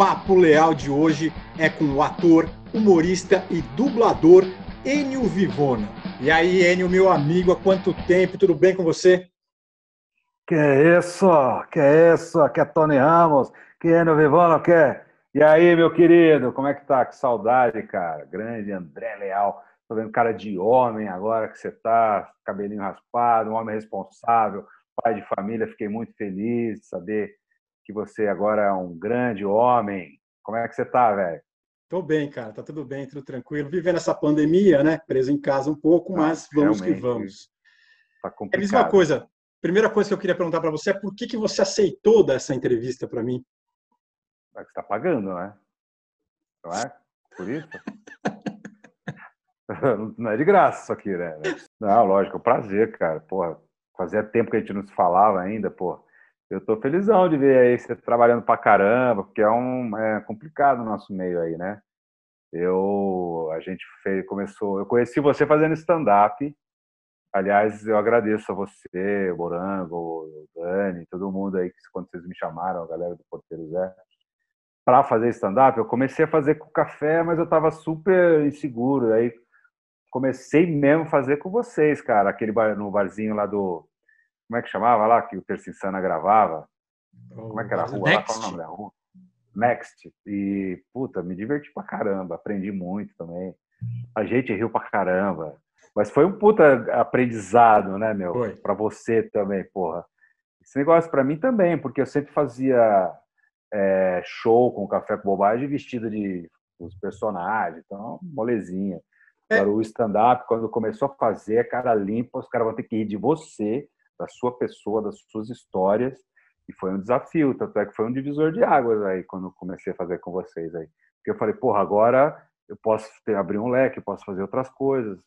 Papo Leal de hoje é com o ator, humorista e dublador Enio Vivona. E aí, Enio, meu amigo, há quanto tempo? Tudo bem com você? Que é isso? Que é isso? Que é Tony Ramos? Que é Enio Vivona? Que é? E aí, meu querido, como é que tá? Que saudade, cara. Grande André Leal. Tô vendo cara de homem agora que você tá, cabelinho raspado, um homem responsável, pai de família. Fiquei muito feliz de saber que você agora é um grande homem. Como é que você tá, velho? Tô bem, cara, tá tudo bem, tudo tranquilo. Vivendo essa pandemia, né? Preso em casa um pouco, mas vamos que vamos. Tá complicado. É a mesma coisa. Primeira coisa que eu queria perguntar para você é por que, que você aceitou dar essa entrevista para mim? É você está pagando, né? Não é? Por isso? Não é de graça isso aqui, né? Não, lógico, é um prazer, cara. Porra, fazia tempo que a gente não se falava ainda, pô. Eu tô felizão de ver aí você trabalhando pra caramba, porque é um é complicado o nosso meio aí, né? Eu a gente fez, começou, eu conheci você fazendo stand up. Aliás, eu agradeço a você, o Morango, o Dani, todo mundo aí que quando vocês me chamaram, a galera do Porteiro Zé, para fazer stand up, eu comecei a fazer com café, mas eu tava super inseguro. Aí comecei mesmo a fazer com vocês, cara, aquele bar, no barzinho lá do como é que chamava lá, que o Tercinsana gravava? Como é que era a rua? Next. Lá, qual é o nome da rua? Next. E, puta, me diverti pra caramba, aprendi muito também. A gente riu pra caramba. Mas foi um puta aprendizado, né, meu? Foi. Pra você também, porra. Esse negócio pra mim também, porque eu sempre fazia é, show com café com bobagem vestido de os personagens, então, molezinha. É. Agora, o stand-up, quando começou a fazer, cara limpa, os caras vão ter que ir de você da sua pessoa, das suas histórias, e foi um desafio, tanto é que foi um divisor de águas aí quando comecei a fazer com vocês aí. Porque eu falei, porra, agora eu posso ter, abrir um leque, eu posso fazer outras coisas,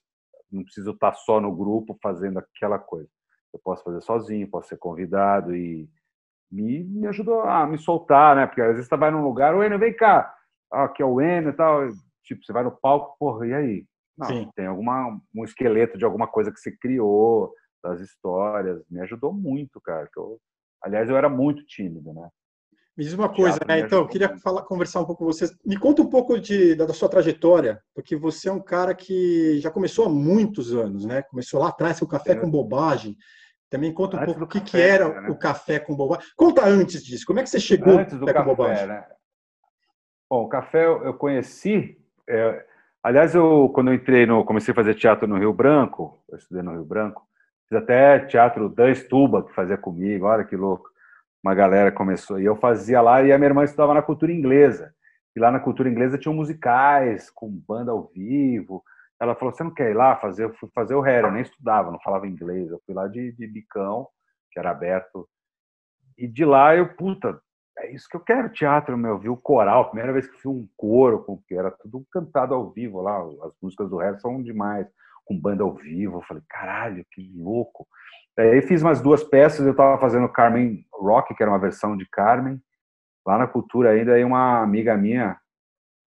não preciso estar só no grupo fazendo aquela coisa. Eu posso fazer sozinho, posso ser convidado e me, me ajudou a me soltar, né? Porque às vezes você vai num lugar, o Enio, vem cá, aqui é o Enio e tal, tipo, você vai no palco, porra, e aí? Não, Sim. tem alguma, um esqueleto de alguma coisa que você criou, das histórias, me ajudou muito, cara. Eu, aliás, eu era muito tímido, né? Me diz uma coisa, né? Então, eu queria falar, conversar um pouco com você. Me conta um pouco de, da, da, sua trajetória, porque você é um cara que já começou há muitos anos, né? Começou lá atrás com o Café é. com Bobagem. Também conta um antes pouco o que, café, que era né? o Café com Bobagem. Conta antes disso, como é que você chegou antes do Café, com Bobagem? Né? Bom, o Café eu conheci... É, aliás, eu, quando eu entrei no... Comecei a fazer teatro no Rio Branco, eu estudei no Rio Branco, Fiz até teatro Dan Stuba, que fazia comigo, olha que louco. Uma galera começou. E eu fazia lá, e a minha irmã estudava na cultura inglesa. E lá na cultura inglesa tinham musicais, com banda ao vivo. Ela falou: Você não quer ir lá fazer? Eu fui fazer o Harry, eu nem estudava, não falava inglês. Eu fui lá de, de bicão, que era aberto. E de lá eu, puta, é isso que eu quero, teatro, meu. Vi o coral, primeira vez que fui um coro, porque era tudo cantado ao vivo lá. As músicas do Harry são demais com banda ao vivo. Eu falei, caralho, que louco. Aí fiz umas duas peças, eu estava fazendo Carmen Rock, que era uma versão de Carmen, lá na Cultura ainda, aí uma amiga minha,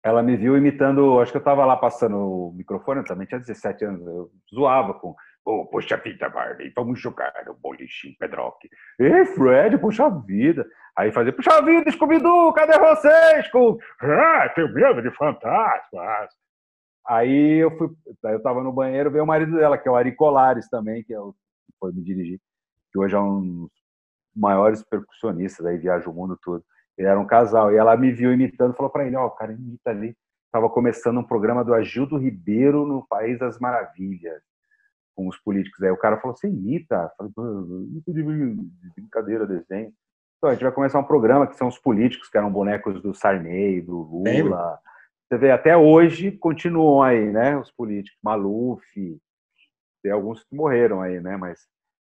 ela me viu imitando, acho que eu estava lá passando o microfone, eu também tinha 17 anos, eu zoava com oh, poxa vida, Barbie, vamos jogar no boliche Pedrock. Ei, Fred, puxa vida. Aí fazia, puxa vida, Scooby-Doo, cadê vocês? Com... Ah, tenho medo de fantasmas. Aí eu fui, eu estava no banheiro, veio o marido dela, que é o Ari Colares também, que é o, foi me dirigir, que hoje é um dos maiores percussionistas, aí viaja o mundo todo. Ele era um casal, e ela me viu imitando, falou para ele, ó, oh, o cara imita ali. Estava começando um programa do Agildo Ribeiro no País das Maravilhas, com os políticos. Aí o cara falou, você imita? Eu falei, de brincadeira, desenho. Então a gente vai começar um programa que são os políticos, que eram bonecos do Sarney, do Lula... Você vê, até hoje continuam aí, né? Os políticos, Maluf, tem alguns que morreram aí, né? Mas.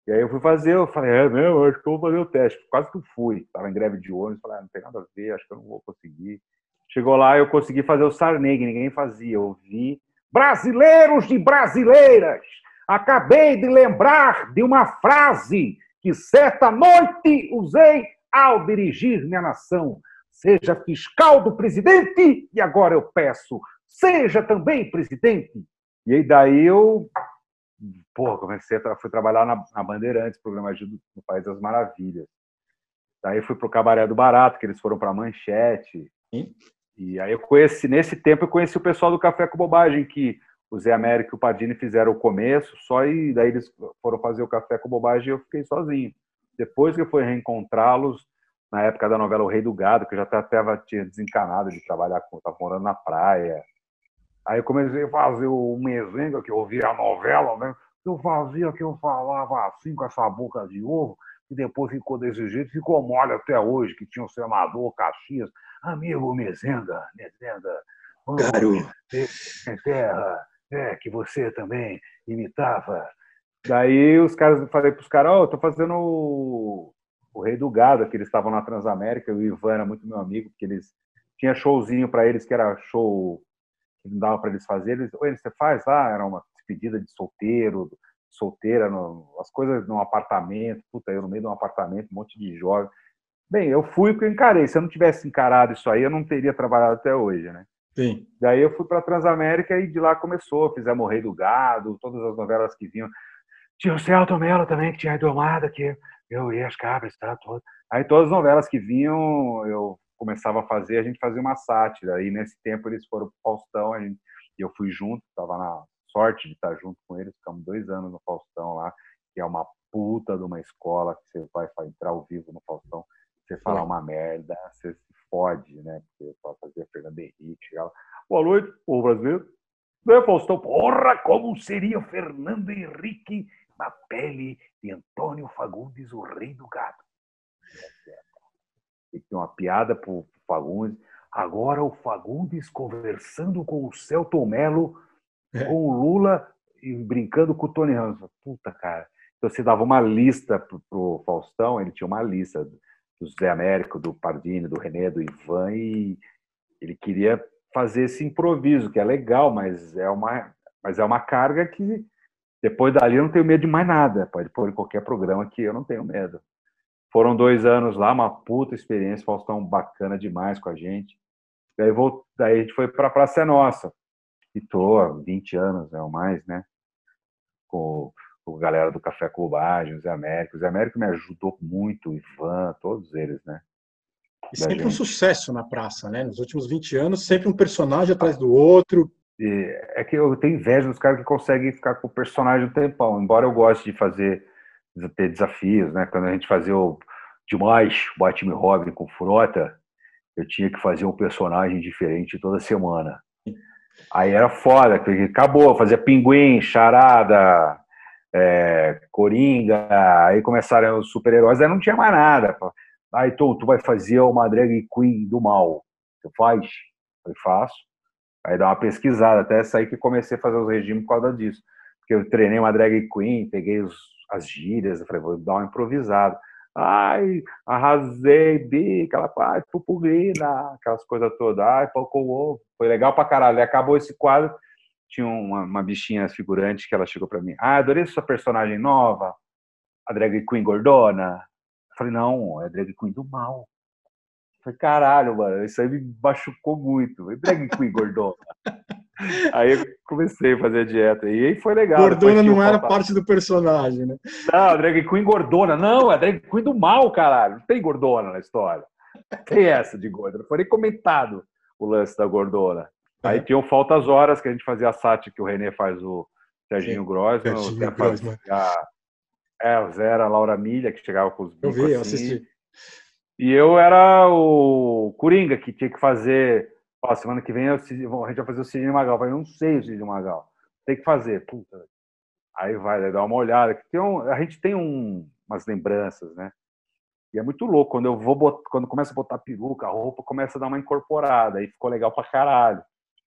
E aí eu fui fazer, eu falei, é mesmo, acho que eu vou fazer o teste. Quase que eu fui. Estava em greve de ônibus, falei, ah, não tem nada a ver, acho que eu não vou conseguir. Chegou lá, eu consegui fazer o Sarney, que ninguém fazia. Eu vi brasileiros e brasileiras. Acabei de lembrar de uma frase que certa noite usei ao dirigir minha nação seja fiscal do presidente, e agora eu peço, seja também presidente. E aí daí eu, pô, comecei a fui trabalhar na, na Bandeirantes, programa de, no País das Maravilhas. Daí fui pro Cabaré do Barato, que eles foram para Manchete. Sim. E aí eu conheci, nesse tempo eu conheci o pessoal do Café com Bobagem, que o Zé Américo e o Padini fizeram o começo, só e daí eles foram fazer o Café com Bobagem e eu fiquei sozinho. Depois que eu fui reencontrá-los, na época da novela O Rei do Gado, que eu já até tinha desencanado de trabalhar com, estava morando na praia. Aí eu comecei a fazer o mesenga, que eu ouvia a novela, né? Eu fazia que eu falava assim com essa boca de ovo, e depois ficou desse jeito, ficou mole até hoje, que tinha o senador Caxias, amigo Mezenga, Mezenga, vamos terra, é, que você também imitava. Daí os caras, falei para os caras, ó, oh, tô fazendo o, o Rei do Gado, que eles estavam na Transamérica, o Ivan era muito meu amigo, porque eles tinha showzinho para eles que era show que não dava para eles fazerem. Eles, Oi, você faz lá? Era uma despedida de solteiro, solteira, no, as coisas num apartamento, puta, eu no meio de um apartamento, um monte de jovens. Bem, eu fui porque eu encarei. Se eu não tivesse encarado isso aí, eu não teria trabalhado até hoje, né? Sim. Daí eu fui para Transamérica e de lá começou. Fizemos o Rei do Gado, todas as novelas que vinham. Tinha o Celto Mello também, que tinha a Domada, que eu ia as cabras, tá, todo. Aí todas as novelas que vinham, eu começava a fazer, a gente fazia uma sátira. Aí nesse tempo eles foram pro Faustão, e eu fui junto, estava na sorte de estar junto com eles, ficamos dois anos no Faustão lá, que é uma puta de uma escola que você vai entrar ao vivo no Faustão, você fala uma merda, você se fode, né? Porque pode fazer Fernando Henrique. Ela, Boa noite, povo brasileiro. Né, Faustão? Porra, como seria Fernando Henrique na pele de Antônio Fagundes, o rei do gado? Tem que ter uma piada pro Fagundes. Agora o Fagundes conversando com o Celton Mello, é. com o Lula e brincando com o Tony Ramos. Puta, cara. Então você dava uma lista pro, pro Faustão, ele tinha uma lista do Zé Américo, do Pardini, do René, do Ivan, e ele queria fazer esse improviso, que é legal, mas é uma, mas é uma carga que depois dali eu não tenho medo de mais nada. Pode pôr em qualquer programa que eu não tenho medo. Foram dois anos lá, uma puta experiência, Faustão bacana demais com a gente. Daí, vou, daí a gente foi para a Praça Nossa. E tô há 20 anos, é ou mais, né? Com o galera do Café Cubagem, o Zé Américo. O Zé Américo me ajudou muito, o Ivan, todos eles, né? E sempre gente. um sucesso na praça, né? Nos últimos 20 anos, sempre um personagem atrás do outro. É que eu tenho inveja dos caras que conseguem ficar com o personagem um tempão. Embora eu goste de fazer, de ter desafios, né? Quando a gente fazia o demais Batman Robin com Frota, eu tinha que fazer um personagem diferente toda semana. Aí era foda, porque acabou, fazia pinguim, charada, é, Coringa, aí começaram os super-heróis, aí não tinha mais nada. Aí tu, tu vai fazer uma drag queen do mal. Você faz? Eu faço. Aí dá uma pesquisada, até sair que comecei a fazer os regimes por causa disso. Porque eu treinei uma drag queen, peguei os, as gírias, falei, vou dar uma improvisada. Ai, arrasei, bi, aquela parte, pupurina, aquelas coisas todas. Ai, pouco ovo. Foi legal pra caralho. Acabou esse quadro tinha uma, uma bichinha figurante que ela chegou para mim. Ah, adorei sua personagem nova, a drag queen gordona. Eu falei, não, é drag queen do mal. Eu falei, caralho, mano, isso aí me machucou muito. E drag queen gordona. aí eu comecei a fazer a dieta. E aí foi legal. Gordona não era parte do personagem, né? Não, a drag queen gordona. Não, é a drag queen do mal, caralho. Não tem gordona na história. Tem essa de gorda. Não foi nem comentado o lance da gordona. Aí tinham faltas horas que a gente fazia a sat que o Renê faz o Serginho Grossman, o Zé fazia é, o Zé era a Laura Milha, que chegava com os bicos Eu vi, eu assim. assisti. E eu era o Coringa, que tinha que fazer. Ó, semana que vem a gente vai fazer o Sidney Magal. Eu falei, não sei o Sidney Magal. Tem que fazer. Puta. Aí vai, dar uma olhada. Tem um, a gente tem um, umas lembranças, né? E é muito louco. Quando eu vou bot... quando começa a botar peruca, a roupa começa a dar uma incorporada. Aí ficou legal pra caralho.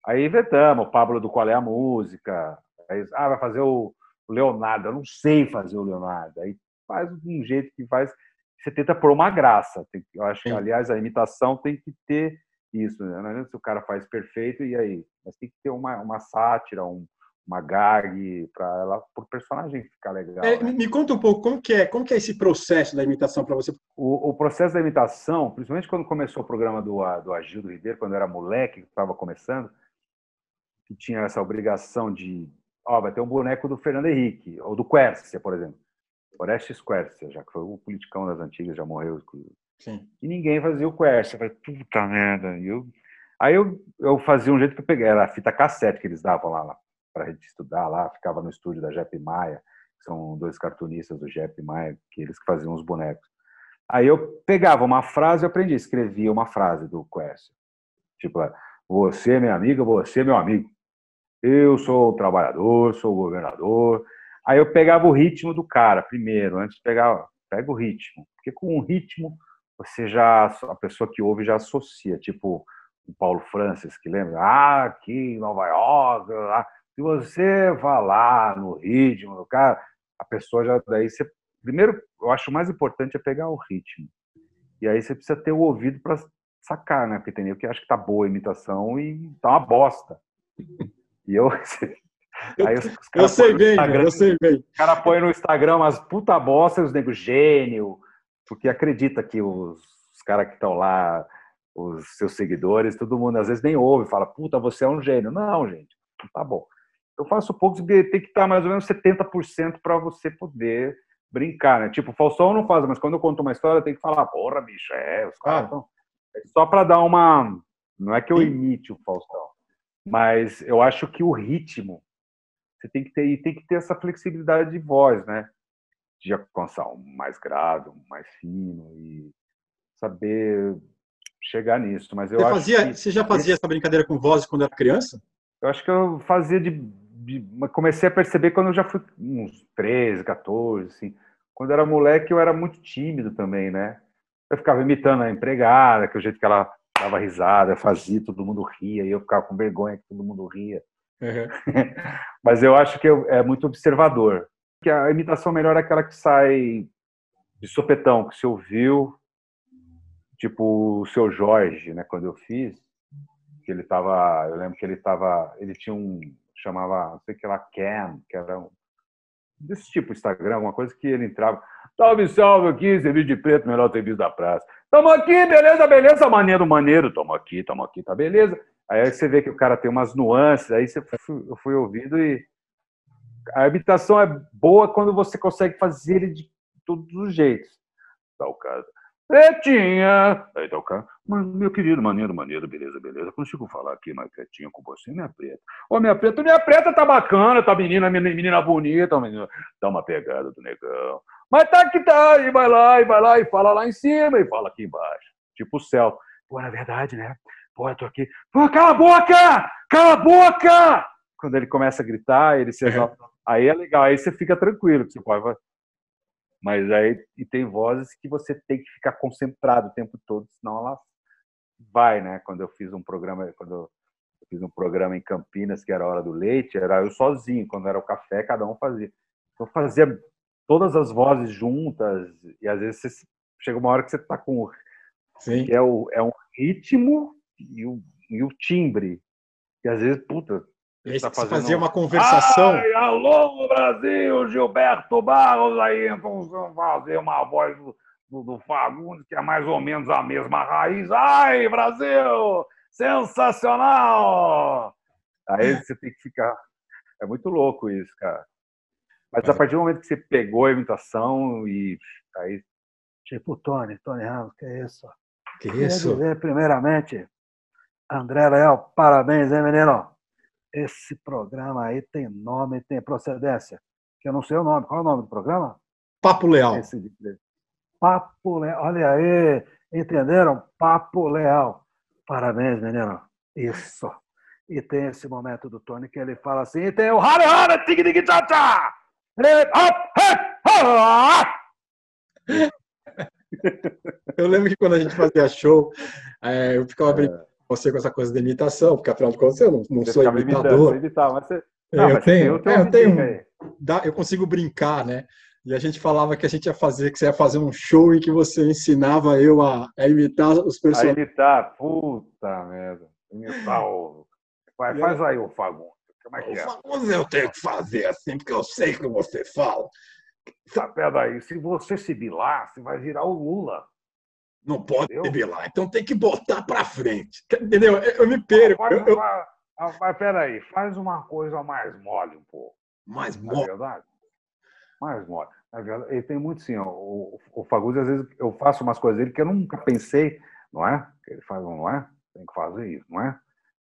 Aí inventamos, o Pablo do Qual é a Música. Aí, ah, vai fazer o Leonardo. Eu não sei fazer o Leonardo. Aí faz de um jeito que faz. Você tenta pôr uma graça. eu acho que, aliás, a imitação tem que ter isso. Né? Não adianta se o cara faz perfeito e aí. Mas tem que ter uma, uma sátira, um, uma gag para ela o personagem ficar legal. É, né? Me conta um pouco como que é, como que é esse processo da imitação para você? O, o, processo da imitação, principalmente quando começou o programa do do Agildo Ribeiro, quando eu era moleque, estava começando, que tinha essa obrigação de, ó, vai ter um boneco do Fernando Henrique, ou do Quercia, por exemplo. Orestes Quercia, já que foi o politicão das antigas, já morreu. Sim. E ninguém fazia o Quercia. Eu falei, puta merda. E eu, aí eu, eu fazia um jeito que eu peguei, era a fita cassete que eles davam lá, lá para a gente estudar lá, ficava no estúdio da Jep Maia, que são dois cartunistas do Jep Maia, que eles que faziam os bonecos. Aí eu pegava uma frase e aprendi, escrevia uma frase do Quercia. Tipo, você, minha amiga, você, meu amigo. Eu sou o trabalhador, sou o governador. Aí eu pegava o ritmo do cara primeiro, antes de pegar, pega o ritmo. Porque com o ritmo, você já, a pessoa que ouve já associa. Tipo, o Paulo Francis, que lembra? Ah, aqui em Nova York. Lá. Se você falar no ritmo do cara, a pessoa já. Daí você. Primeiro, eu acho mais importante é pegar o ritmo. E aí você precisa ter o ouvido para sacar, né? Porque tem nego que acha que tá boa a imitação e tá uma bosta. E eu. Aí os, os eu sei bem, eu sei bem. O cara põe no Instagram umas puta bosta e os negros gênio, porque acredita que os, os caras que estão lá, os seus seguidores, todo mundo às vezes nem ouve, fala, puta, você é um gênio. Não, gente, tá bom. Eu faço poucos, porque tem que estar mais ou menos 70% para você poder brincar, né? Tipo, o Faustão não faz, mas quando eu conto uma história, tem que falar, porra, bicho, é, os caras estão. É só para dar uma. Não é que eu imite o Faustão, mas eu acho que o ritmo você tem que ter tem que ter essa flexibilidade de voz, né? De alcançar um mais grave, um mais fino e saber chegar nisso. Mas eu você fazia, você já fazia essa brincadeira com voz quando era criança? Eu acho que eu fazia de, de comecei a perceber quando eu já fui uns 13, 14, assim. Quando era moleque eu era muito tímido também, né? eu ficava imitando a empregada, que o jeito que ela dava risada, fazia, todo mundo ria, e eu ficava com vergonha que todo mundo ria. Uhum. Mas eu acho que eu, é muito observador. Que a imitação melhor é aquela que sai de sopetão, que você ouviu, tipo o seu Jorge, né, quando eu fiz, que ele tava, eu lembro que ele tava, ele tinha um chamava, não sei o que lá, Cam, que era um desse tipo, Instagram, alguma coisa que ele entrava. Salve, salve aqui, serviço de preto, melhor serviço da praça. Tamo aqui, beleza, beleza, maneiro, maneiro. Tamo aqui, tamo aqui, tá beleza. Aí você vê que o cara tem umas nuances, aí você eu fui ouvindo e a habitação é boa quando você consegue fazer ele de todos os jeitos. Tá o caso. Pretinha! Aí tá o cara. Meu querido, maneiro, maneiro, beleza, beleza. Consigo falar aqui mais quietinho com você, minha preta. Ô, minha preta, minha preta tá bacana, tá menina, menina bonita, menina. Dá uma pegada do negão. Mas tá que tá, e vai lá, e vai lá, e fala lá em cima, e fala aqui embaixo. Tipo o céu. Pô, na verdade, né? Pô, eu tô aqui. Pô, cala a boca! Cala a boca! Quando ele começa a gritar, ele se exalta. Aí é legal, aí você fica tranquilo, você pode mas aí e tem vozes que você tem que ficar concentrado o tempo todo, senão ela vai, né? Quando eu fiz um programa, quando eu fiz um programa em Campinas, que era a hora do leite, era eu sozinho, quando era o café, cada um fazia. Então eu fazia todas as vozes juntas, e às vezes você, chega uma hora que você tá com Sim. É, o, é um ritmo e o, e o timbre. E às vezes, puta, aí tá fazendo... fazia uma conversação. Ai, alô, Brasil, Gilberto Barros aí, então fazer uma voz do, do, do Fagundes, que é mais ou menos a mesma raiz. Ai, Brasil, sensacional! Aí você tem que ficar. É muito louco isso, cara. Mas a partir do momento que você pegou a imitação e aí. Tipo, Tony, Tony Ramos, que isso? Que isso? Dizer, primeiramente, André Leal, parabéns, hein, menino? esse programa aí tem nome, tem procedência. Que eu não sei o nome. Qual é o nome do programa? Papo Leal. Esse Papo Leal. Olha aí, entenderam? Papo Leal. Parabéns, menino. Isso. E tem esse momento do Tony que ele fala assim, e tem o Hara Hara Tig Tig Tcha. Eu lembro que quando a gente fazia show, é, eu ficava brincando você com essa coisa de imitação, porque afinal de contas eu não, não sou imitador. Imitar, mas você... não, eu, mas tenho, é, eu tenho, dá, eu consigo brincar, né? E a gente falava que a gente ia fazer, que você ia fazer um show em que você ensinava eu a, a imitar os personagens. A imitar, puta merda. Imitar o. Vai, faz aí o Fagundes. Como é que é? O Fagundes eu tenho que fazer assim, porque eu sei que você fala. Tá, peraí, se você se bilar, você vai virar o Lula. Não pode debelar. Então tem que botar para frente. Entendeu? Eu me perco. Mas, eu, mas, mas peraí, faz uma coisa mais mole um pouco. Mais é mole? É verdade? mais mole. Ele tem muito sim. O, o Fagundes, às vezes, eu faço umas coisas dele que eu nunca pensei, não é? Ele faz, não é? Tem que fazer isso, não é?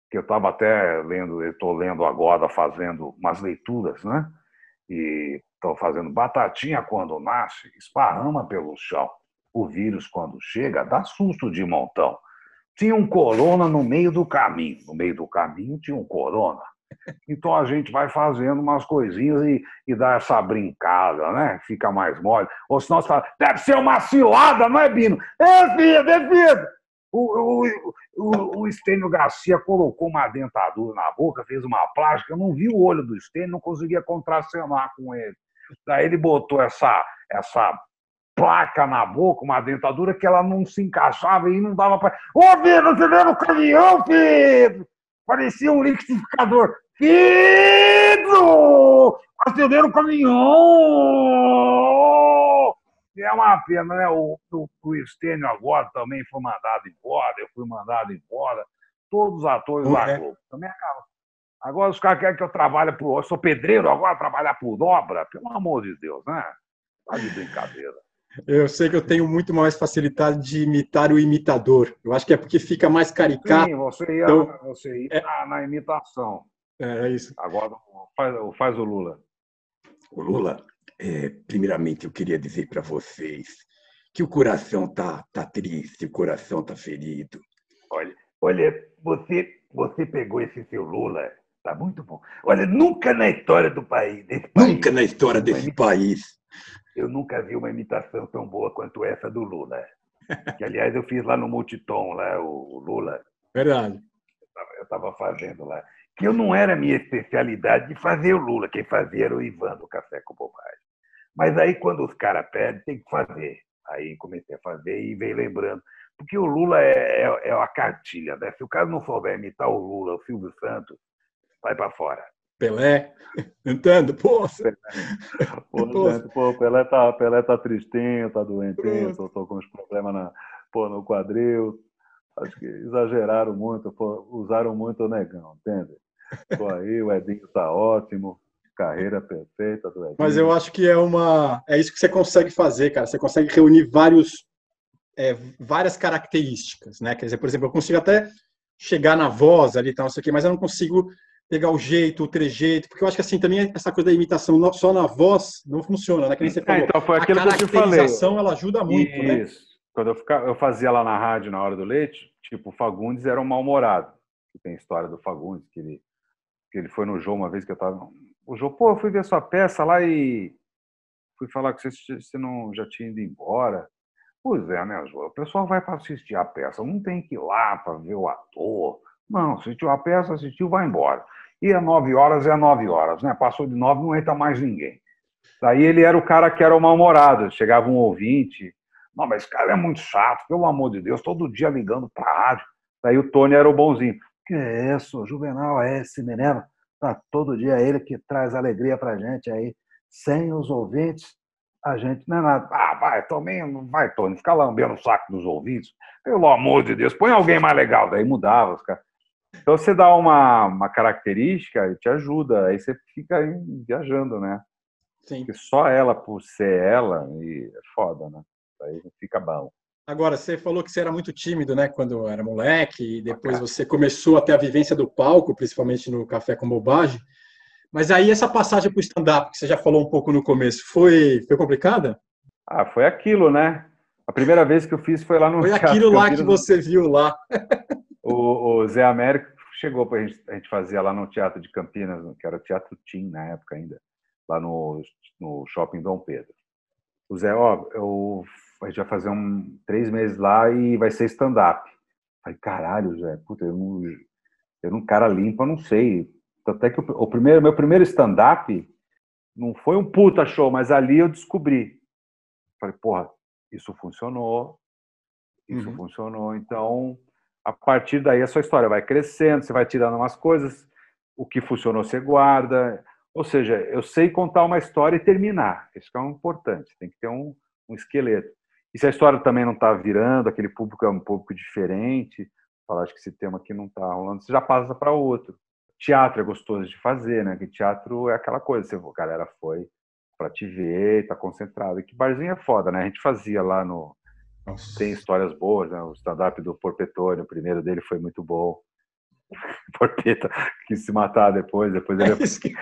Que eu estava até lendo, estou lendo agora, fazendo umas leituras, né? E estou fazendo batatinha quando nasce, esparrama pelo chão. O vírus, quando chega, dá susto de montão. Tinha um corona no meio do caminho. No meio do caminho tinha um corona. Então a gente vai fazendo umas coisinhas e, e dá essa brincada, né? Fica mais mole. Ou senão você fala, deve ser uma cilada, não é, Bino? É, filho, é, filho. O, o, o, o Estênio Garcia colocou uma dentadura na boca, fez uma plástica, não vi o olho do Estênio, não conseguia contracenar com ele. Daí ele botou essa, essa placa na boca, uma dentadura que ela não se encaixava e não dava para. Ô, Pedro, você veio no caminhão, Pedro! Parecia um liquidificador. Pedro! Acenderam o caminhão! E é uma pena, né? O, o, o Estênio agora também foi mandado embora, eu fui mandado embora. Todos os atores lá é. Globo. Também acaba. Agora os caras querem que eu trabalhe por. Eu sou pedreiro, agora trabalhar por obra. Pelo amor de Deus, né? Tá de brincadeira. Eu sei que eu tenho muito mais facilidade de imitar o imitador. Eu acho que é porque fica mais caricato. Sim, você ia, então, você ia é... na, na, imitação. É, é, isso. Agora faz, faz o Lula. O Lula, é, primeiramente eu queria dizer para vocês que o coração tá, tá triste, o coração tá ferido. Olha, olha, você, você pegou esse seu Lula, tá muito bom. Olha, nunca na história do país, desse país nunca na história desse país eu nunca vi uma imitação tão boa quanto essa do Lula. Que, aliás, eu fiz lá no Multitom, lá, o Lula. Verdade. Eu estava fazendo lá. Que eu não era minha especialidade de fazer o Lula. Quem fazia era o Ivan do Café com Bobagem. Mas aí, quando os caras pedem, tem que fazer. Aí comecei a fazer e veio lembrando. Porque o Lula é, é, é uma cartilha. Né? Se o cara não souber imitar o Lula, o Silvio Santos, vai para fora. Pelé, entende? Poxa. Pô, pô, Pelé tá, Pelé tá tristinho, tá doentinho, tô, tô com uns problemas na, pô, no quadril. Acho que exageraram muito, pô, usaram muito o negão, entende? Tô aí, o Edinho tá ótimo, carreira perfeita do Edinho. Mas eu acho que é uma, é isso que você consegue fazer, cara. Você consegue reunir vários, é, várias características, né? Quer dizer, por exemplo, eu consigo até chegar na voz ali, tal, isso aqui, mas eu não consigo pegar o jeito, o trejeito, porque eu acho que assim também essa coisa da imitação só na voz não funciona, né? Que nem você é, falou. É, então foi aquilo a caracterização que ela ajuda muito, Isso. né? Quando eu, ficava, eu fazia lá na rádio na hora do leite, tipo, o Fagundes era um mal-humorado. Tem história do Fagundes, que ele, que ele foi no jogo uma vez que eu tava. O Jô, pô, eu fui ver sua peça lá e fui falar que você, você não já tinha ido embora. Pois é, né, Jô? O pessoal vai para assistir a peça, não tem que ir lá para ver o ator. Não, assistiu a peça, assistiu, vai embora. E a nove horas é nove horas, né? Passou de nove, não entra mais ninguém. Daí ele era o cara que era o mal-humorado. Chegava um ouvinte. Não, mas esse cara é muito chato, pelo amor de Deus, todo dia ligando para rádio. Daí o Tony era o bonzinho. Que é isso, Juvenal é esse menino. Tá todo dia ele que traz alegria pra gente aí. Sem os ouvintes, a gente não é nada. Ah, vai, Tony, vai, Tony, fica lambendo o saco dos ouvintes. Pelo amor de Deus, põe alguém mais legal. Daí mudava os caras. Então você dá uma, uma característica e te ajuda, aí você fica viajando, né? Sim. Porque só ela por ser ela e é foda, né? Aí fica bom. Agora, você falou que você era muito tímido, né, quando era moleque, e depois você começou a ter a vivência do palco, principalmente no Café com Bobagem. Mas aí essa passagem para o stand-up, que você já falou um pouco no começo, foi, foi complicada? Ah, foi aquilo, né? A primeira vez que eu fiz foi lá no Foi aquilo lá que você viu lá. O, o Zé Américo chegou para a gente, a gente fazia lá no Teatro de Campinas, que era o Teatro Tim na época ainda, lá no, no Shopping Dom Pedro. O Zé, ó, eu, a gente vai fazer um três meses lá e vai ser stand-up. Falei, caralho, Zé, puta, eu não, eu não cara limpo, eu não sei. Até que o, o primeiro, meu primeiro stand-up não foi um puta show, mas ali eu descobri. Falei, porra, isso funcionou, isso uhum. funcionou, então a partir daí a sua história vai crescendo, você vai tirando umas coisas, o que funcionou você guarda. Ou seja, eu sei contar uma história e terminar. Isso é um importante, tem que ter um, um esqueleto. E se a história também não está virando, aquele público é um público diferente, falar que esse tema aqui não está rolando, você já passa para outro. Teatro é gostoso de fazer, né? Que teatro é aquela coisa, você, a galera foi, para te ver, tá concentrado. E que barzinho é foda, né? A gente fazia lá no. Nossa. Tem histórias boas, né? O stand-up do Porpetone, o primeiro dele foi muito bom. Porpeta quis se matar depois, depois ele. É isso que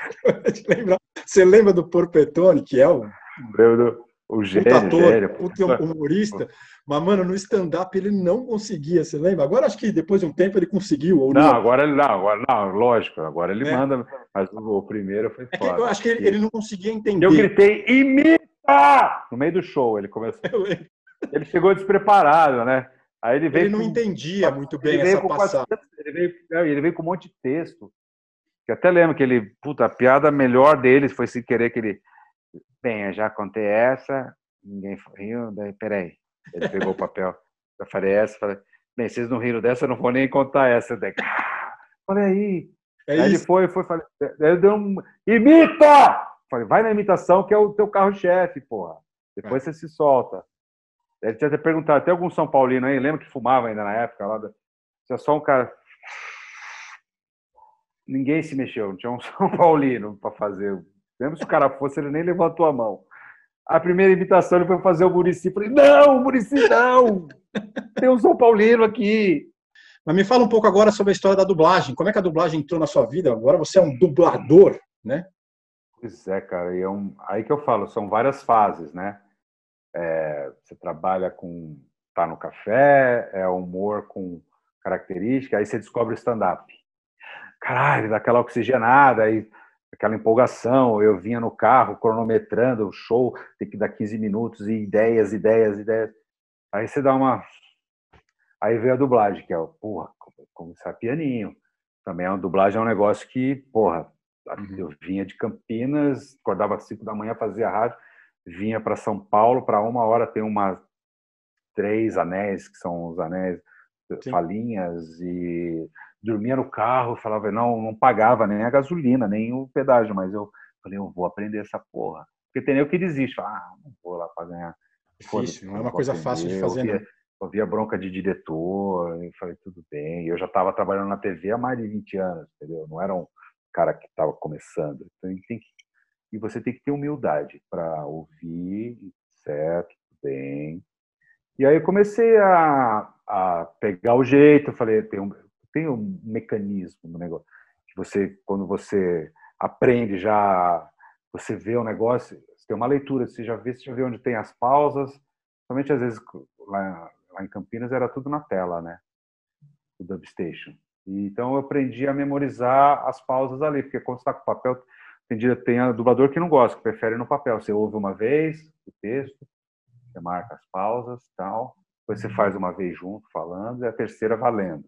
Você lembra do Porpetone, que é o. Lembro do o gênio, ator, gênio. humorista. Mas, mano, no stand-up ele não conseguia, você lembra? Agora acho que depois de um tempo ele conseguiu. Ou não, não, agora ele não, agora não, lógico, agora ele é. manda, mas o, o, primeiro foi é Eu acho que ele, ele, não conseguia entender. Eu gritei, imita! No meio do show, ele começou. Ele chegou despreparado, né? Aí ele veio. Ele não com, entendia muito bem essa passada. Ele veio, ele veio com um monte de texto. Que até lembro que ele, puta, a piada melhor deles foi sem querer que ele Bem, eu já contei essa, ninguém riu, daí, peraí. Ele pegou o papel, eu falei essa, falei, bem, vocês não riram dessa, eu não vou nem contar essa. Daí, ah, olha aí. É aí ele foi, foi, falei, ele deu um, imita! Falei, vai na imitação que é o teu carro-chefe, porra. Depois é. você se solta. Ele tinha até perguntado, tem algum São Paulino aí? Lembra que fumava ainda na época? Lá Tinha só um cara. Ninguém se mexeu, não tinha um São Paulino para fazer mesmo se o cara fosse, ele nem levantou a mão. A primeira invitação ele foi fazer o Murici. Falei, não, Murici não! Tem um São Paulino aqui. Mas me fala um pouco agora sobre a história da dublagem. Como é que a dublagem entrou na sua vida? Agora você é um dublador, né? Pois é, cara. E é um... Aí que eu falo, são várias fases, né? É... Você trabalha com... Tá no café, é humor com característica, aí você descobre o stand-up. Caralho, daquela oxigenada, aí aquela empolgação. Eu vinha no carro cronometrando o show, tem que dar 15 minutos e ideias, ideias, ideias. Aí você dá uma. Aí veio a dublagem, que é, porra, começar pianinho. Também é uma dublagem, é um negócio que, porra, uhum. eu vinha de Campinas, acordava às 5 da manhã, fazia rádio, vinha para São Paulo, para uma hora tem uma três anéis, que são os anéis, Sim. falinhas, e dormia no carro, falava, não, não pagava nem a gasolina, nem o pedágio, mas eu falei, eu vou aprender essa porra. Porque tem eu que desiste, fala, ah, não vou lá para ganhar. Difícil, não é uma coisa aprender. fácil de fazer, eu via, via bronca de diretor, e falei, tudo bem. Eu já estava trabalhando na TV há mais de 20 anos, entendeu? Não era um cara que estava começando. Então, tem que, e você tem que ter humildade para ouvir, certo, tudo bem. E aí eu comecei a, a pegar o jeito, eu falei, tem um, tem um mecanismo no negócio que você quando você aprende já você vê o negócio você tem uma leitura você já vê você já vê onde tem as pausas somente às vezes lá, lá em Campinas era tudo na tela né o Dubstation. Então eu aprendi a memorizar as pausas ali porque quando está com papel tem tem dublador que não gosta que prefere no papel você ouve uma vez o texto você marca as pausas tal depois você faz uma vez junto falando e a terceira valendo.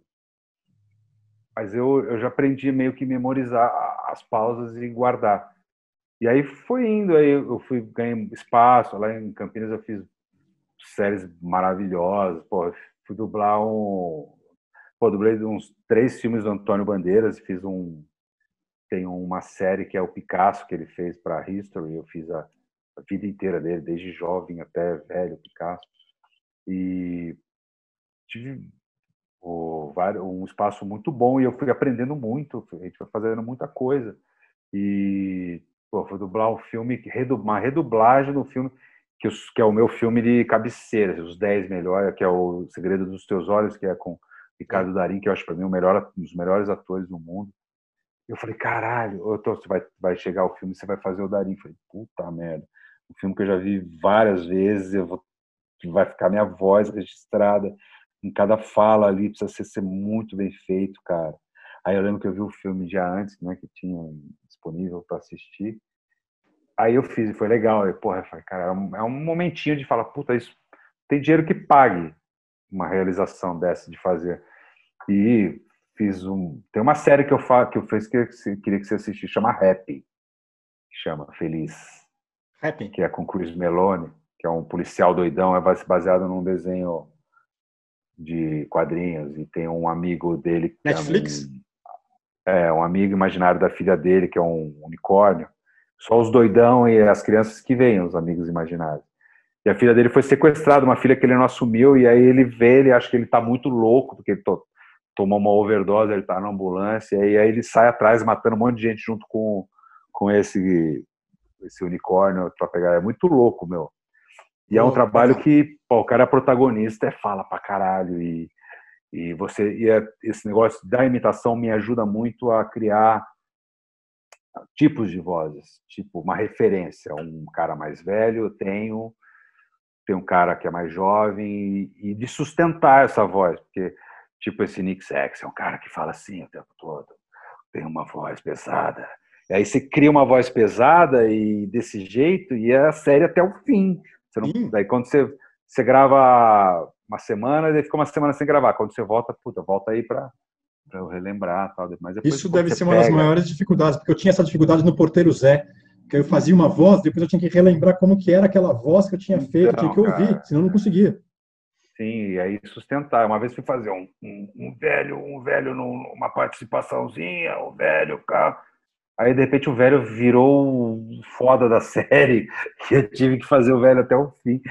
Mas eu, eu já aprendi meio que memorizar as pausas e guardar. E aí foi indo, aí eu fui ganhando espaço, lá em Campinas eu fiz séries maravilhosas, pô, fui dublar um, pô, dublei uns três filmes do Antônio Bandeiras, fiz um, tem uma série que é o Picasso que ele fez para History, eu fiz a, a vida inteira dele, desde jovem até velho, Picasso, e tive um espaço muito bom e eu fui aprendendo muito, a gente foi fazendo muita coisa. E pô, fui dublar um filme, uma redublagem do filme, que, que é o meu filme de cabeceira, os 10 melhores, que é o Segredo dos Teus Olhos, que é com Ricardo Darim, que eu acho para mim o melhor, um dos melhores atores do mundo. Eu falei, caralho, eu tô, você vai, vai chegar o filme, você vai fazer o Darim. Eu falei, puta merda. Um filme que eu já vi várias vezes, eu vou, vai ficar minha voz registrada em cada fala ali precisa ser, ser, muito bem feito, cara. Aí eu lembro que eu vi o filme já antes, né, que tinha disponível para assistir. Aí eu fiz e foi legal. E, porra, eu falei, cara, é um, é um momentinho de falar, puta, isso tem dinheiro que pague uma realização dessa de fazer. E fiz um, tem uma série que eu faço que eu fiz que eu queria que você assistisse, chama Happy, que chama Feliz. Happy. Que é com Chris Meloni, que é um policial doidão, é baseado num desenho de quadrinhos e tem um amigo dele Netflix é um, é um amigo imaginário da filha dele que é um unicórnio só os doidão e as crianças que veem os amigos imaginários e a filha dele foi sequestrada uma filha que ele não assumiu e aí ele vê ele acha que ele está muito louco porque ele to, tomou uma overdose ele está na ambulância e aí ele sai atrás matando um monte de gente junto com com esse esse unicórnio para pegar. É muito louco, meu. E é um trabalho que pô, o cara é protagonista, é fala pra caralho. E, e você e é, esse negócio da imitação me ajuda muito a criar tipos de vozes, tipo uma referência. Um cara mais velho eu tenho, tem um cara que é mais jovem e, e de sustentar essa voz, porque tipo esse Nick Sax é um cara que fala assim o tempo todo, tem uma voz pesada. E aí você cria uma voz pesada e desse jeito e é a série até o fim. Você não, daí quando você, você grava uma semana, daí fica uma semana sem gravar. Quando você volta, puta, volta aí para para eu relembrar tal. Mas Isso deve ser pega... uma das maiores dificuldades, porque eu tinha essa dificuldade no Porteiro Zé, que eu fazia uma voz, depois eu tinha que relembrar como que era aquela voz que eu tinha feito, então, tinha que ouvir, cara, senão eu não conseguia. Sim, e aí sustentar. Uma vez fui fazer um, um, um velho, um velho numa participaçãozinha, o um velho carro. Aí, de repente, o velho virou foda da série, e eu tive que fazer o velho até o fim.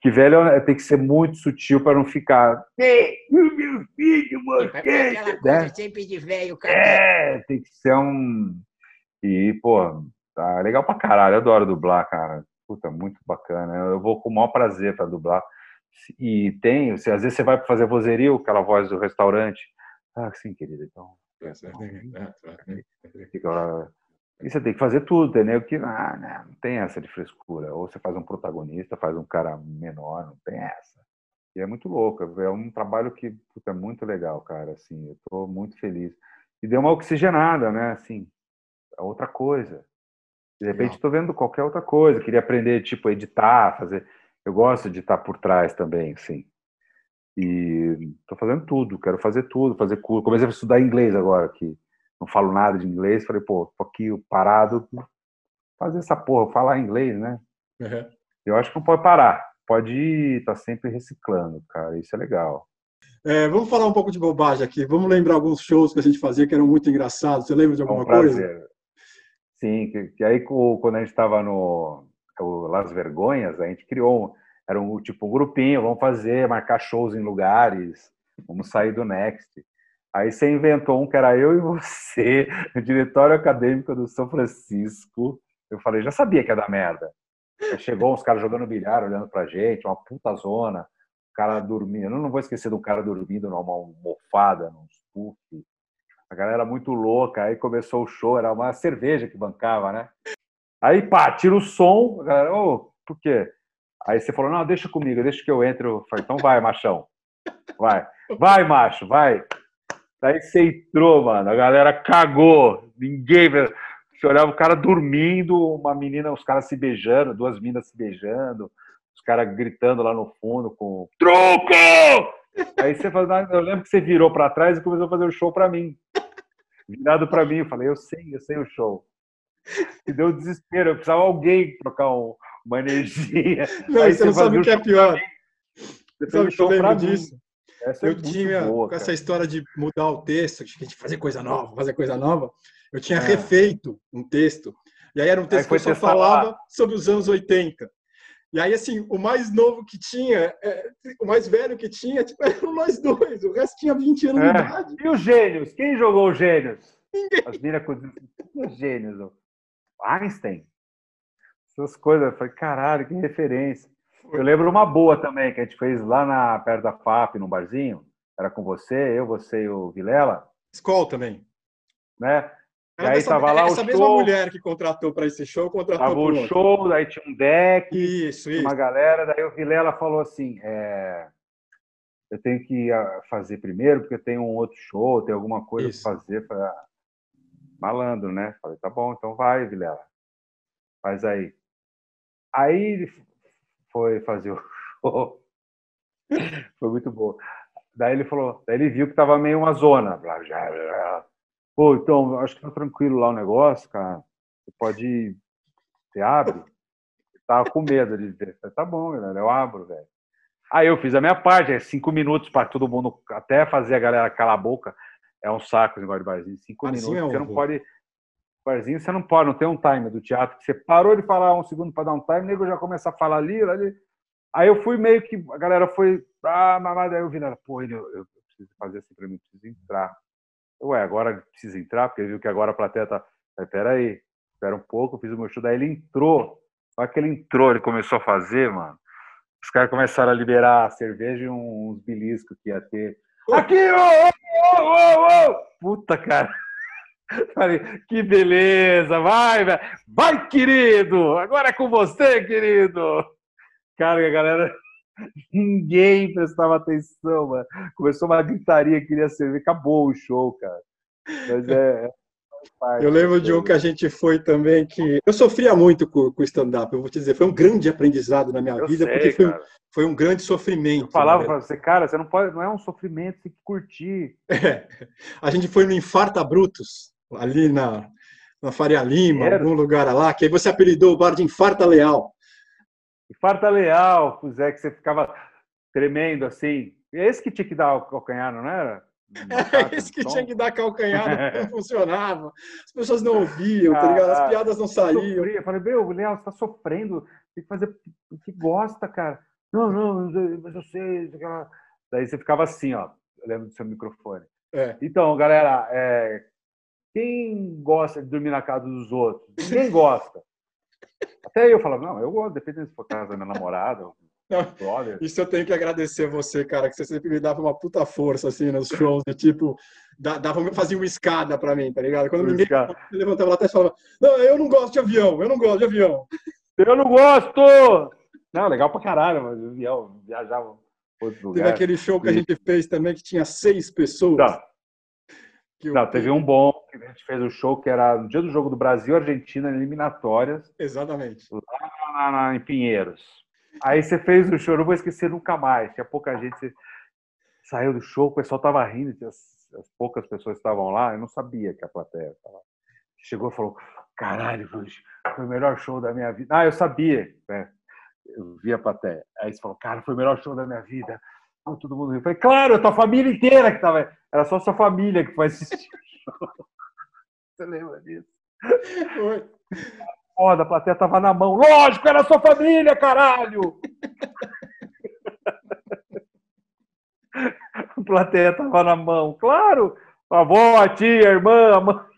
Que velho é, tem que ser muito sutil para não ficar. Ei, meu filho, você. Né? sempre de velho, cara. É, tem que ser um. E, pô, tá legal pra caralho. Eu adoro dublar, cara. Puta, muito bacana. Eu vou com o maior prazer para dublar. E tem, às vezes você vai fazer vozerio, aquela voz do restaurante. Ah, sim, querida, então e você tem que fazer tudo, entendeu? Que ah, né, não tem essa de frescura. Ou você faz um protagonista, faz um cara menor, não tem essa. E é muito louco. É um trabalho que puta, é muito legal, cara. Assim, eu estou muito feliz. E deu uma oxigenada, né? Assim, é outra coisa. De repente estou vendo qualquer outra coisa. Queria aprender, tipo, editar, fazer. Eu gosto de estar por trás também, sim. E estou fazendo tudo, quero fazer tudo, fazer curso. Comecei a estudar inglês agora, que não falo nada de inglês. Falei, pô, tô aqui parado, fazer essa porra, falar inglês, né? Uhum. Eu acho que não pode parar, pode estar tá sempre reciclando, cara. Isso é legal. É, vamos falar um pouco de bobagem aqui. Vamos lembrar alguns shows que a gente fazia que eram muito engraçados. Você lembra de alguma é um coisa? Sim, que, que aí quando a gente estava no Las Vergonhas, a gente criou era um tipo um grupinho, vamos fazer, marcar shows em lugares, vamos sair do Next. Aí você inventou um que era eu e você, no diretório acadêmico do São Francisco. Eu falei, já sabia que ia dar merda. Aí chegou uns caras jogando bilhar, olhando pra gente, uma puta zona, o cara dormindo. Eu não vou esquecer do cara dormindo numa almofada, num puff. A galera muito louca. Aí começou o show, era uma cerveja que bancava, né? Aí, pá, tira o som. A galera, ô, oh, por quê? Aí você falou, não, deixa comigo, deixa que eu entro. Eu falei, então vai, machão. Vai. Vai, macho, vai. Daí você entrou, mano, a galera cagou. Ninguém... Você olhava o cara dormindo, uma menina, os caras se beijando, duas minas se beijando, os caras gritando lá no fundo com truco! Aí você falou, eu lembro que você virou para trás e começou a fazer o show para mim. Virado para mim, eu falei, eu sei, eu sei o show. E deu desespero, eu precisava alguém trocar um, uma energia. Não, Aí você não sabe o que é pior. Você sabe o que eu lembro disso? Essa eu é tinha, boa, com essa história de mudar o texto, de fazer coisa nova, fazer coisa nova, eu tinha é. refeito um texto. E aí era um texto que eu só falava lá. sobre os anos 80. E aí, assim, o mais novo que tinha, é, o mais velho que tinha, tipo, eram nós dois. O resto tinha 20 anos é. de idade. E os gênios? Quem jogou os gênios? Ninguém. As miracos... Os gênios. Einstein essas coisas. Eu falei, caralho, que referência. Eu lembro uma boa também, que a gente fez lá na, perto da FAP, num barzinho. Era com você, eu, você e o Vilela. Skol também. Né? E aí tava lá essa o mesma mulher que contratou para esse show, contratou Tava o show, daí tinha um deck, isso, isso. uma galera, daí o Vilela falou assim, é, eu tenho que ah, fazer primeiro, porque eu tenho um outro show, tem alguma coisa para fazer. para malandro, né? Falei, tá bom, então vai, Vilela. Faz aí. Aí ele foi fazer o show. foi muito bom. Daí ele falou, daí ele viu que tava meio uma zona. Pô, então, acho que tá tranquilo lá o negócio, cara. Você pode ir. Você abre? Eu tava com medo de. Falei, tá bom, galera, eu abro, velho. Aí eu fiz a minha parte, é cinco minutos para todo mundo, até fazer a galera calar a boca. É um saco esse negócio de barzinho. Cinco minutos, é você não pode barzinho, você não pode, não tem um time do teatro que você parou de falar um segundo para dar um time, o nego já começa a falar ali, ali. Aí eu fui meio que, a galera foi, ah, mas aí eu vi, pô, ele, eu, eu preciso fazer assim para mim, preciso entrar. Ué, agora precisa entrar, porque viu que agora a plateia tá, peraí, espera um pouco, fiz o meu show, daí ele entrou. Olha que ele entrou, ele começou a fazer, mano. Os caras começaram a liberar cerveja e uns beliscos que ia ter. Aqui, ô, ô, ô, ô! Puta, cara. Falei, que beleza, vai, velho. Vai, querido! Agora é com você, querido! Cara, a galera. Ninguém prestava atenção, mano. Começou uma gritaria, queria servir, acabou o show, cara. Mas é, é eu lembro de um que a gente foi também que eu sofria muito com, o stand-up. Eu vou te dizer, foi um grande aprendizado na minha eu vida, sei, porque foi, foi, um grande sofrimento. Eu falava para você, cara, você não pode, não é um sofrimento, tem que curtir. É. A gente foi no Infarta Brutus, ali na, na Faria Lima, Era. algum lugar lá, que aí você apelidou o bar de Infarta Leal. Infarta Leal, Zé, que você ficava tremendo assim. É esse que tinha que dar o calcanhar, não era? É esse que tinha que dar calcanhar, não funcionava. As pessoas não ouviam, tá ligado? As ah, piadas não saíam. Eu falei, meu, Léo, você tá sofrendo, tem que fazer o que gosta, cara. Não, não, mas eu sei. Daí você ficava assim, ó. Eu lembro do seu microfone. É. Então, galera, é... quem gosta de dormir na casa dos outros? Ninguém gosta. Até eu falava, não, eu gosto, dependendo se for casa da minha namorada, isso eu tenho que agradecer a você, cara, que você sempre me dava uma puta força, assim, nos shows, de tipo, dava, fazia uma escada pra mim, tá ligado? Quando ninguém levantava lá atrás e falava, não, eu não gosto de avião, eu não gosto de avião. Eu não gosto! Não, legal pra caralho, mas avião, viajava Teve aquele show que a gente fez também, que tinha seis pessoas. Não, não teve um bom, que a gente fez um show que era no dia do jogo do Brasil, Argentina, eliminatórias. Exatamente. Lá na, na, em Pinheiros. Aí você fez o show, não vou esquecer nunca mais. Tinha pouca gente, você saiu do show, o pessoal tava rindo, as, as poucas pessoas estavam lá, eu não sabia que a plateia estava. Chegou e falou: caralho, foi o melhor show da minha vida. Ah, eu sabia, né? Eu vi a plateia. Aí você falou: cara, foi o melhor show da minha vida. Todo mundo riu. Eu falei: claro, a tua família inteira que tava. Era só sua família que foi assistir o show. Você lembra disso? Foi foda, a plateia tava na mão. Lógico, era sua família, caralho! a plateia tava na mão. Claro! A avó, a tia, a irmã, a mãe.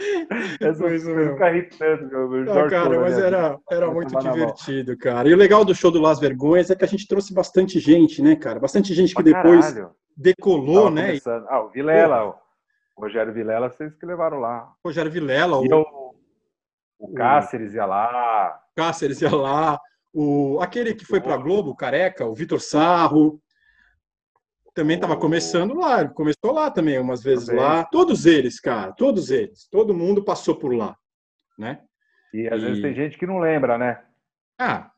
Essa isso mesmo. meu. Não, cara, mas era, era muito divertido, cara. E o legal do show do Las Vergonhas é que a gente trouxe bastante gente, né, cara? Bastante gente que depois decolou, Tava né? Começando. Ah, o Vilela, o Rogério Vilela, vocês que levaram lá. Rogério Vilela, e o... O Cáceres ia lá. Cáceres ia lá. O, aquele que foi para a Globo, o Careca, o Vitor Sarro, também estava começando lá. Começou lá também, umas vezes também. lá. Todos eles, cara, todos eles. Todo mundo passou por lá, né? E às e... vezes tem gente que não lembra, né? Ah,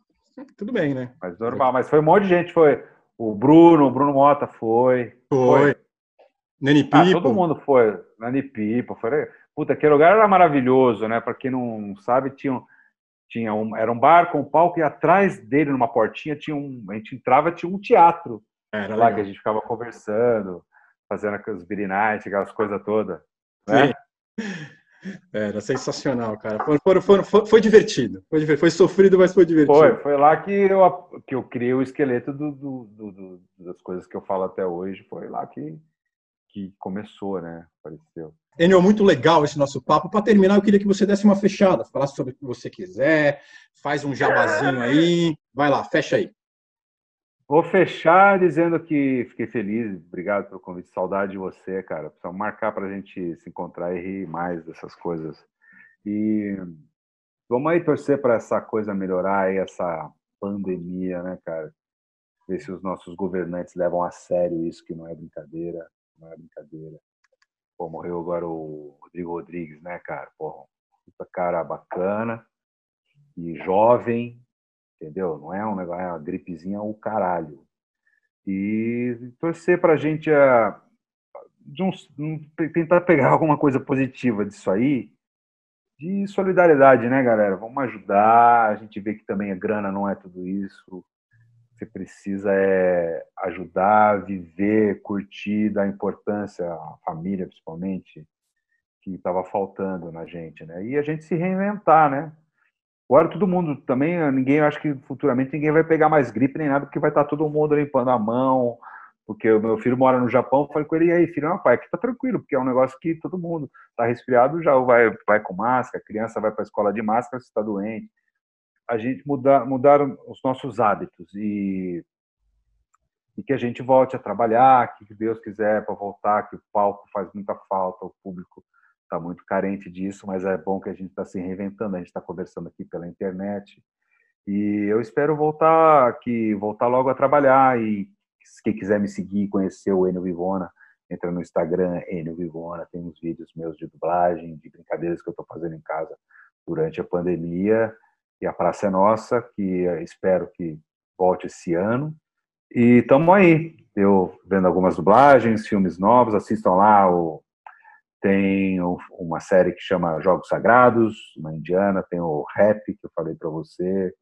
tudo bem, né? Mas normal, mas foi um monte de gente, foi. O Bruno, o Bruno Mota foi. Foi. foi. Nani Pipo. Ah, todo mundo foi. Nani Pipo, foi. Puta, aquele lugar era maravilhoso, né? Para quem não sabe, tinha, tinha um, era um bar com um palco e atrás dele, numa portinha, tinha um. A gente entrava, tinha um teatro. Era lá legal. que a gente ficava conversando, fazendo beer night, aquelas coisas todas. Né? Era sensacional, cara. Foi, foi, foi, foi divertido. Foi, sofrido, mas foi divertido. Foi, foi lá que eu, que eu criei o esqueleto do, do, do, das coisas que eu falo até hoje. Foi lá que, que começou, né? Apareceu. Enio, muito legal esse nosso papo. Para terminar, eu queria que você desse uma fechada, falasse sobre o que você quiser, faz um jabazinho aí. Vai lá, fecha aí. Vou fechar dizendo que fiquei feliz, obrigado pelo convite, saudade de você, cara. Precisamos marcar para a gente se encontrar e rir mais dessas coisas. E vamos aí torcer para essa coisa melhorar aí, essa pandemia, né, cara? Ver se os nossos governantes levam a sério isso, que não é brincadeira, não é brincadeira. Pô, morreu agora o Rodrigo Rodrigues, né, cara? Pô, puta cara bacana e jovem, entendeu? Não é um negócio, é uma gripezinha o caralho. E torcer pra gente a, de uns, tentar pegar alguma coisa positiva disso aí, de solidariedade, né, galera? Vamos ajudar. A gente vê que também a grana não é tudo isso você precisa é ajudar, viver, curtir, dar importância à família, principalmente, que estava faltando na gente, né? E a gente se reinventar, né? Agora todo mundo também, ninguém, acho que futuramente ninguém vai pegar mais gripe nem nada, porque vai estar tá todo mundo limpando a mão, porque o meu filho mora no Japão, falei com ele, e aí, filho, não, pai, aqui tá tranquilo, porque é um negócio que todo mundo tá resfriado, já vai, vai com máscara, criança vai para a escola de máscara se está doente. A gente mudar, mudaram os nossos hábitos e, e que a gente volte a trabalhar, que Deus quiser para voltar, que o palco faz muita falta, o público está muito carente disso, mas é bom que a gente está se reinventando, a gente está conversando aqui pela internet. E eu espero voltar aqui, voltar logo a trabalhar e quem quiser me seguir, conhecer o Enio Vivona, entra no Instagram, Enio Vivona, tem uns vídeos meus de dublagem, de brincadeiras que eu estou fazendo em casa durante a pandemia. E a Praça é Nossa, que espero que volte esse ano. E estamos aí, eu vendo algumas dublagens, filmes novos, assistam lá, o, tem uma série que chama Jogos Sagrados, uma indiana, tem o Rap, que eu falei para você,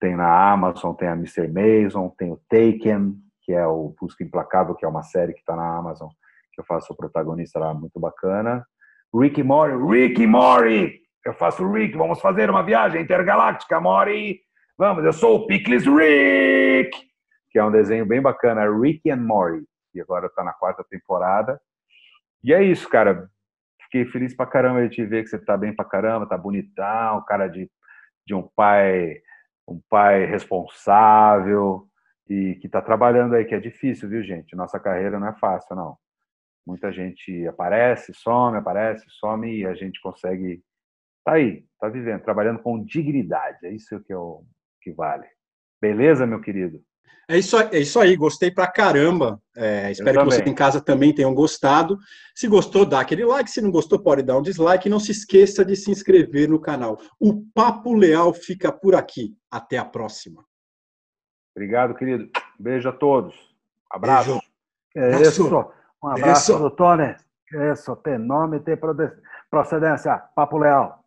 tem na Amazon, tem a Mr. Mason, tem o Taken, que é o Busca Implacável, que é uma série que está na Amazon, que eu faço o protagonista lá, muito bacana. Rick Mori, Rick Mori! Eu faço o Rick, vamos fazer uma viagem intergaláctica, Mori! Vamos, eu sou o Pickles Rick! Que é um desenho bem bacana, Rick and Mori, que agora está na quarta temporada. E é isso, cara. Fiquei feliz pra caramba de te ver que você tá bem pra caramba, tá bonitão, cara de, de um pai, um pai responsável, e que está trabalhando aí, que é difícil, viu, gente? Nossa carreira não é fácil, não. Muita gente aparece, some, aparece, some e a gente consegue. Tá aí, tá vivendo, trabalhando com dignidade. É isso que, é o, que vale. Beleza, meu querido? É isso, é isso aí, gostei pra caramba. É, espero que você em casa também tenham gostado. Se gostou, dá aquele like. Se não gostou, pode dar um dislike. E não se esqueça de se inscrever no canal. O Papo Leal fica por aqui. Até a próxima. Obrigado, querido. Beijo a todos. Abraço. É isso. Um abraço, isso. Tony. Isso, tem nome, tem procedência. Papo Leal.